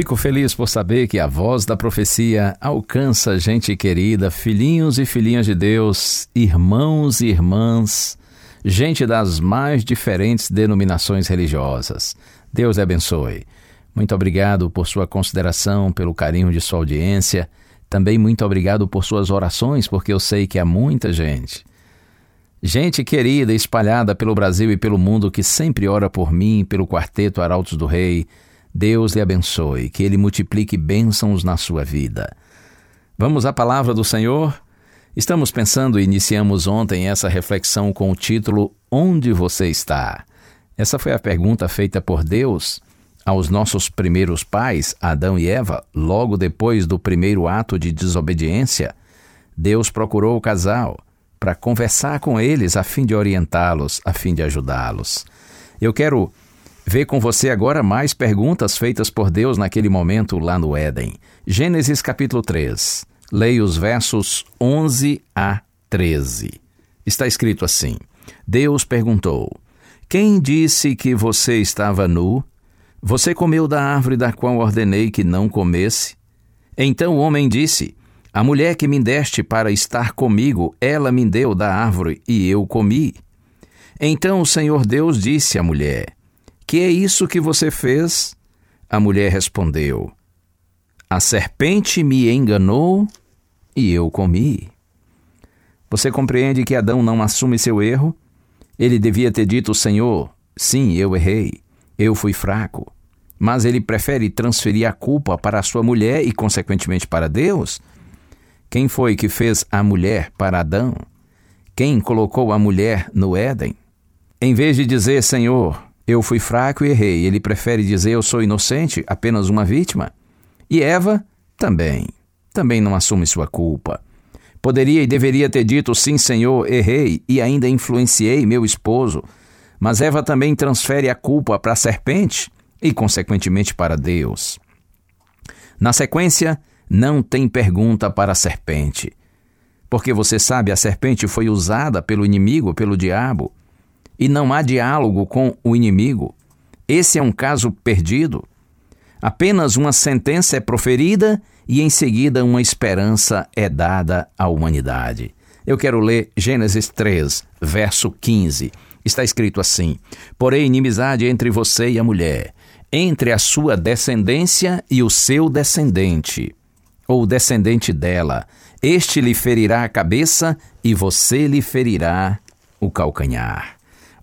Fico feliz por saber que a voz da profecia alcança gente querida, filhinhos e filhinhas de Deus, irmãos e irmãs, gente das mais diferentes denominações religiosas. Deus abençoe. Muito obrigado por sua consideração, pelo carinho de sua audiência. Também muito obrigado por suas orações, porque eu sei que há muita gente. Gente querida espalhada pelo Brasil e pelo mundo que sempre ora por mim, pelo quarteto Arautos do Rei. Deus lhe abençoe, que ele multiplique bênçãos na sua vida. Vamos à palavra do Senhor? Estamos pensando e iniciamos ontem essa reflexão com o título Onde você está? Essa foi a pergunta feita por Deus aos nossos primeiros pais, Adão e Eva, logo depois do primeiro ato de desobediência. Deus procurou o casal para conversar com eles a fim de orientá-los, a fim de ajudá-los. Eu quero ver com você agora mais perguntas feitas por Deus naquele momento lá no Éden. Gênesis capítulo 3. Leia os versos 11 a 13. Está escrito assim: Deus perguntou: Quem disse que você estava nu? Você comeu da árvore da qual ordenei que não comesse? Então o homem disse: A mulher que me deste para estar comigo, ela me deu da árvore e eu comi. Então o Senhor Deus disse à mulher: Que é isso que você fez? A mulher respondeu: A serpente me enganou e eu comi. Você compreende que Adão não assume seu erro? Ele devia ter dito: Senhor, sim, eu errei, eu fui fraco. Mas ele prefere transferir a culpa para a sua mulher e, consequentemente, para Deus? Quem foi que fez a mulher para Adão? Quem colocou a mulher no Éden? Em vez de dizer, Senhor, eu fui fraco e errei, ele prefere dizer, eu sou inocente, apenas uma vítima? E Eva também. Também não assume sua culpa. Poderia e deveria ter dito, sim, Senhor, errei e ainda influenciei meu esposo. Mas Eva também transfere a culpa para a serpente e, consequentemente, para Deus. Na sequência, não tem pergunta para a serpente. Porque você sabe, a serpente foi usada pelo inimigo, pelo diabo, e não há diálogo com o inimigo. Esse é um caso perdido. Apenas uma sentença é proferida e em seguida uma esperança é dada à humanidade. Eu quero ler Gênesis 3, verso 15. Está escrito assim: Porém, inimizade entre você e a mulher, entre a sua descendência e o seu descendente, ou descendente dela. Este lhe ferirá a cabeça e você lhe ferirá o calcanhar.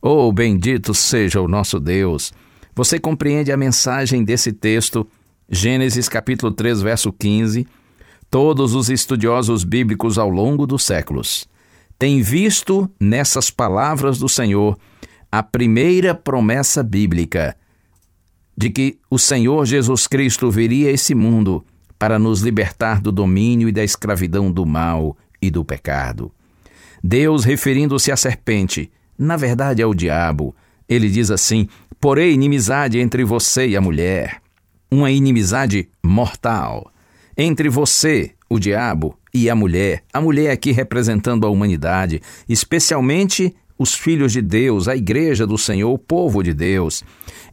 Oh, bendito seja o nosso Deus! Você compreende a mensagem desse texto, Gênesis capítulo 3, verso 15? Todos os estudiosos bíblicos ao longo dos séculos têm visto nessas palavras do Senhor a primeira promessa bíblica de que o Senhor Jesus Cristo viria a esse mundo para nos libertar do domínio e da escravidão do mal e do pecado. Deus, referindo-se à serpente, na verdade é o diabo, ele diz assim: Porém, inimizade entre você e a mulher, uma inimizade mortal, entre você, o diabo, e a mulher, a mulher aqui representando a humanidade, especialmente os filhos de Deus, a igreja do Senhor, o povo de Deus.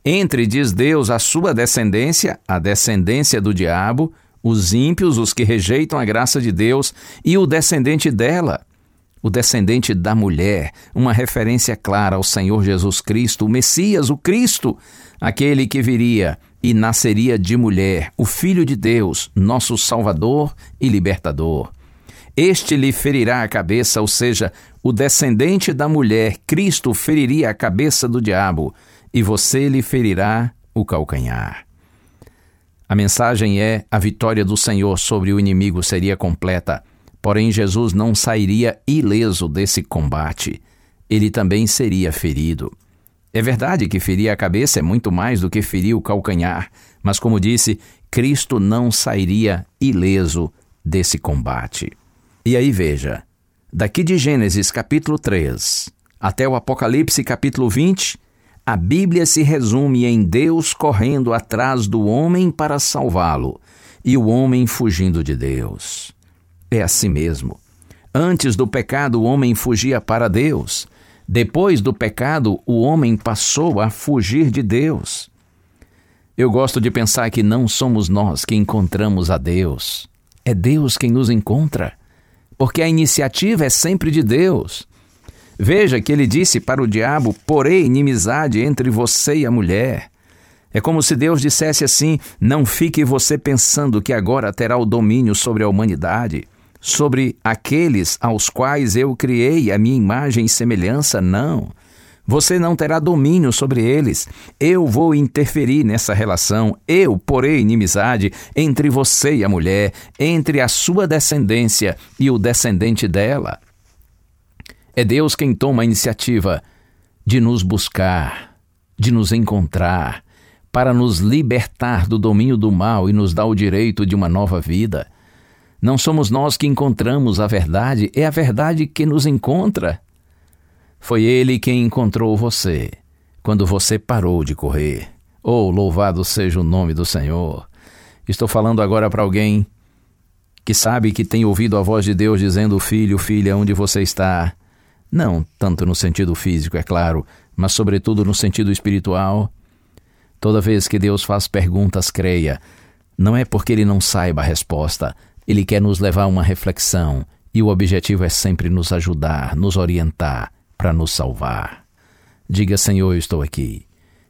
Entre, diz Deus, a sua descendência, a descendência do diabo, os ímpios, os que rejeitam a graça de Deus, e o descendente dela, o descendente da mulher, uma referência clara ao Senhor Jesus Cristo, o Messias, o Cristo, aquele que viria e nasceria de mulher, o Filho de Deus, nosso Salvador e Libertador. Este lhe ferirá a cabeça, ou seja, o descendente da mulher, Cristo, feriria a cabeça do diabo, e você lhe ferirá o calcanhar. A mensagem é: a vitória do Senhor sobre o inimigo seria completa, porém Jesus não sairia ileso desse combate. Ele também seria ferido. É verdade que ferir a cabeça é muito mais do que ferir o calcanhar, mas, como disse, Cristo não sairia ileso desse combate. E aí veja, daqui de Gênesis capítulo 3 até o Apocalipse capítulo 20, a Bíblia se resume em Deus correndo atrás do homem para salvá-lo e o homem fugindo de Deus. É assim mesmo. Antes do pecado, o homem fugia para Deus. Depois do pecado, o homem passou a fugir de Deus. Eu gosto de pensar que não somos nós que encontramos a Deus. É Deus quem nos encontra porque a iniciativa é sempre de Deus. Veja que ele disse para o diabo: porém inimizade entre você e a mulher. É como se Deus dissesse assim: não fique você pensando que agora terá o domínio sobre a humanidade, sobre aqueles aos quais eu criei a minha imagem e semelhança, não. Você não terá domínio sobre eles. Eu vou interferir nessa relação. Eu porei inimizade entre você e a mulher, entre a sua descendência e o descendente dela. É Deus quem toma a iniciativa de nos buscar, de nos encontrar, para nos libertar do domínio do mal e nos dar o direito de uma nova vida. Não somos nós que encontramos a verdade, é a verdade que nos encontra. Foi ele quem encontrou você quando você parou de correr. Oh, louvado seja o nome do Senhor. Estou falando agora para alguém que sabe que tem ouvido a voz de Deus dizendo: Filho, filha, onde você está? Não tanto no sentido físico, é claro, mas sobretudo no sentido espiritual. Toda vez que Deus faz perguntas, creia. Não é porque ele não saiba a resposta, ele quer nos levar a uma reflexão, e o objetivo é sempre nos ajudar, nos orientar, para nos salvar. Diga, Senhor, eu estou aqui.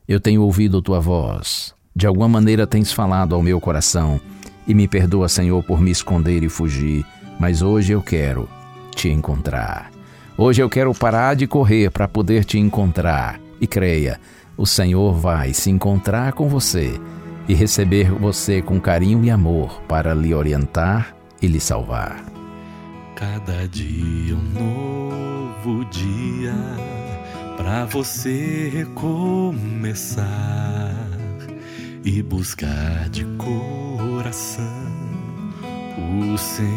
Eu tenho ouvido tua voz. De alguma maneira tens falado ao meu coração. E me perdoa, Senhor, por me esconder e fugir. Mas hoje eu quero te encontrar. Hoje eu quero parar de correr para poder te encontrar. E creia, o Senhor vai se encontrar com você e receber você com carinho e amor para lhe orientar e lhe salvar. Cada dia um novo dia para você recomeçar e buscar de coração o Senhor,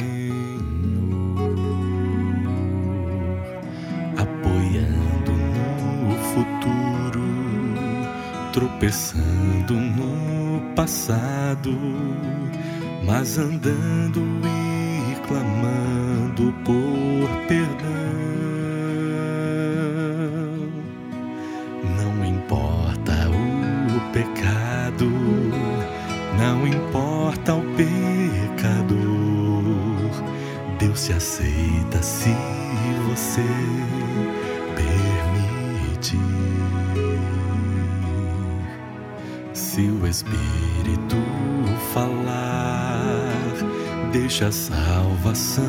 apoiando no futuro, tropeçando no passado, mas andando e clamando por perdão. Não importa o pecado, não importa o pecador. Deus se aceita se você Se o Espírito falar deixa a salvação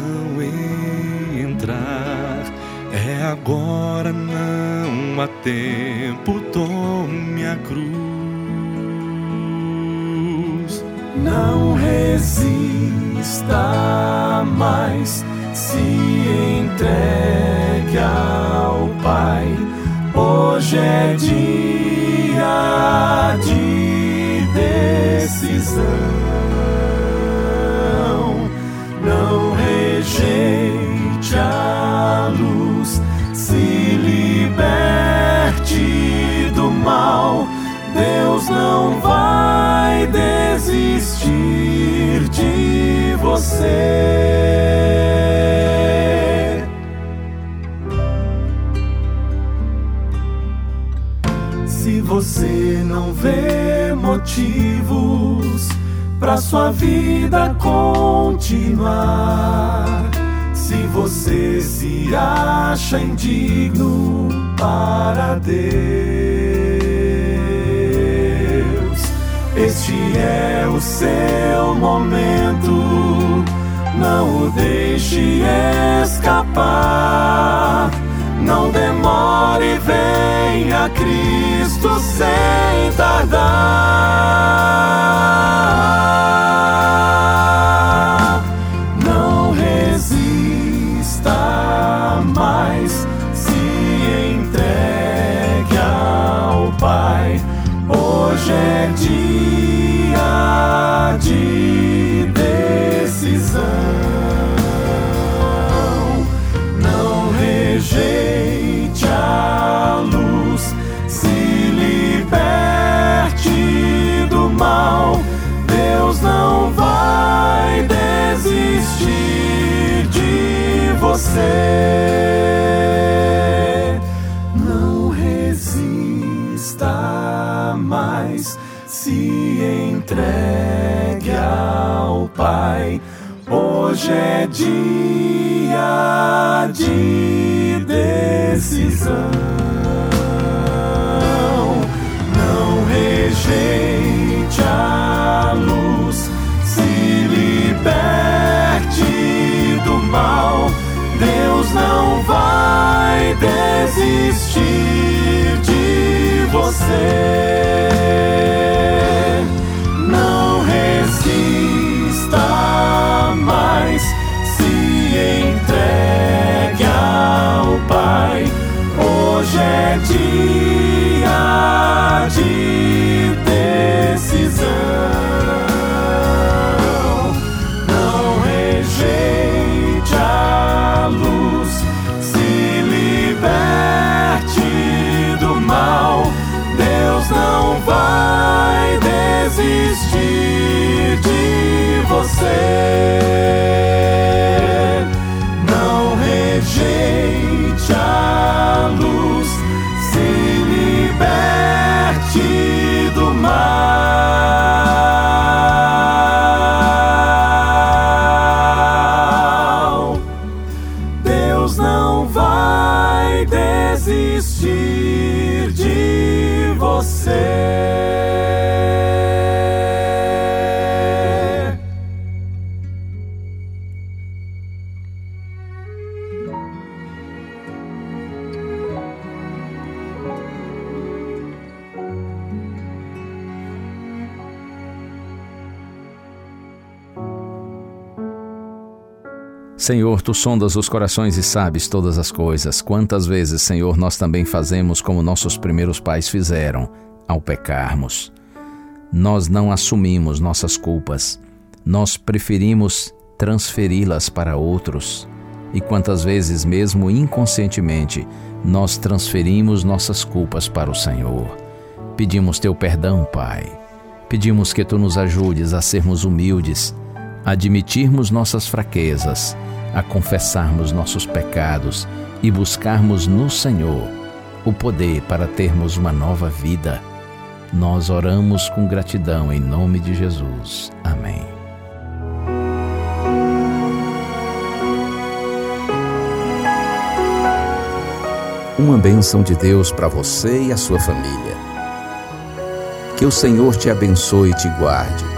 entrar. É agora, não há tempo, tome a cruz. Não resista mais, se entregue ao Pai. Hoje é dia você. Se você não vê motivos para sua vida continuar, se você se acha indigno para Deus este é o seu momento. Não o deixe escapar. Não demore, venha Cristo sem tardar. Se entregue ao Pai. Hoje é dia de decisão. Não rejeite a luz, se liberte do mal. Deus não vai desistir de você. Não rejeite a luz, se liberte do mal. Deus não vai desistir de você. Senhor, tu sondas os corações e sabes todas as coisas. Quantas vezes, Senhor, nós também fazemos como nossos primeiros pais fizeram ao pecarmos. Nós não assumimos nossas culpas, nós preferimos transferi-las para outros. E quantas vezes, mesmo inconscientemente, nós transferimos nossas culpas para o Senhor. Pedimos teu perdão, Pai. Pedimos que tu nos ajudes a sermos humildes, admitirmos nossas fraquezas, a confessarmos nossos pecados e buscarmos no Senhor o poder para termos uma nova vida. Nós oramos com gratidão em nome de Jesus. Amém. Uma bênção de Deus para você e a sua família. Que o Senhor te abençoe e te guarde.